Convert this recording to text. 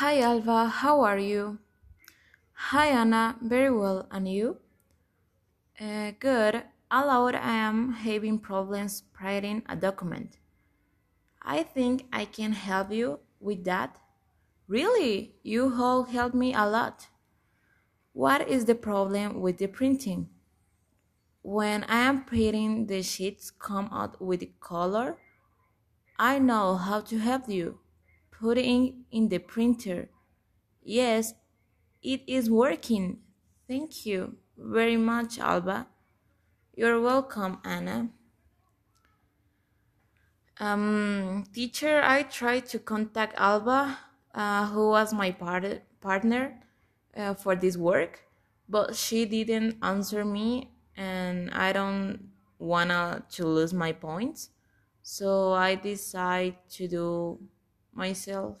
Hi Alba, how are you? Hi Anna, very well, and you? Uh, good. Allowed I am having problems writing a document. I think I can help you with that. Really? You all help me a lot. What is the problem with the printing? When I am printing, the sheets come out with color. I know how to help you. Put it in, in the printer. Yes, it is working. Thank you very much, Alba. You're welcome, Anna. Um, teacher, I tried to contact Alba, uh, who was my part- partner uh, for this work, but she didn't answer me, and I don't wanna to lose my points, so I decide to do myself.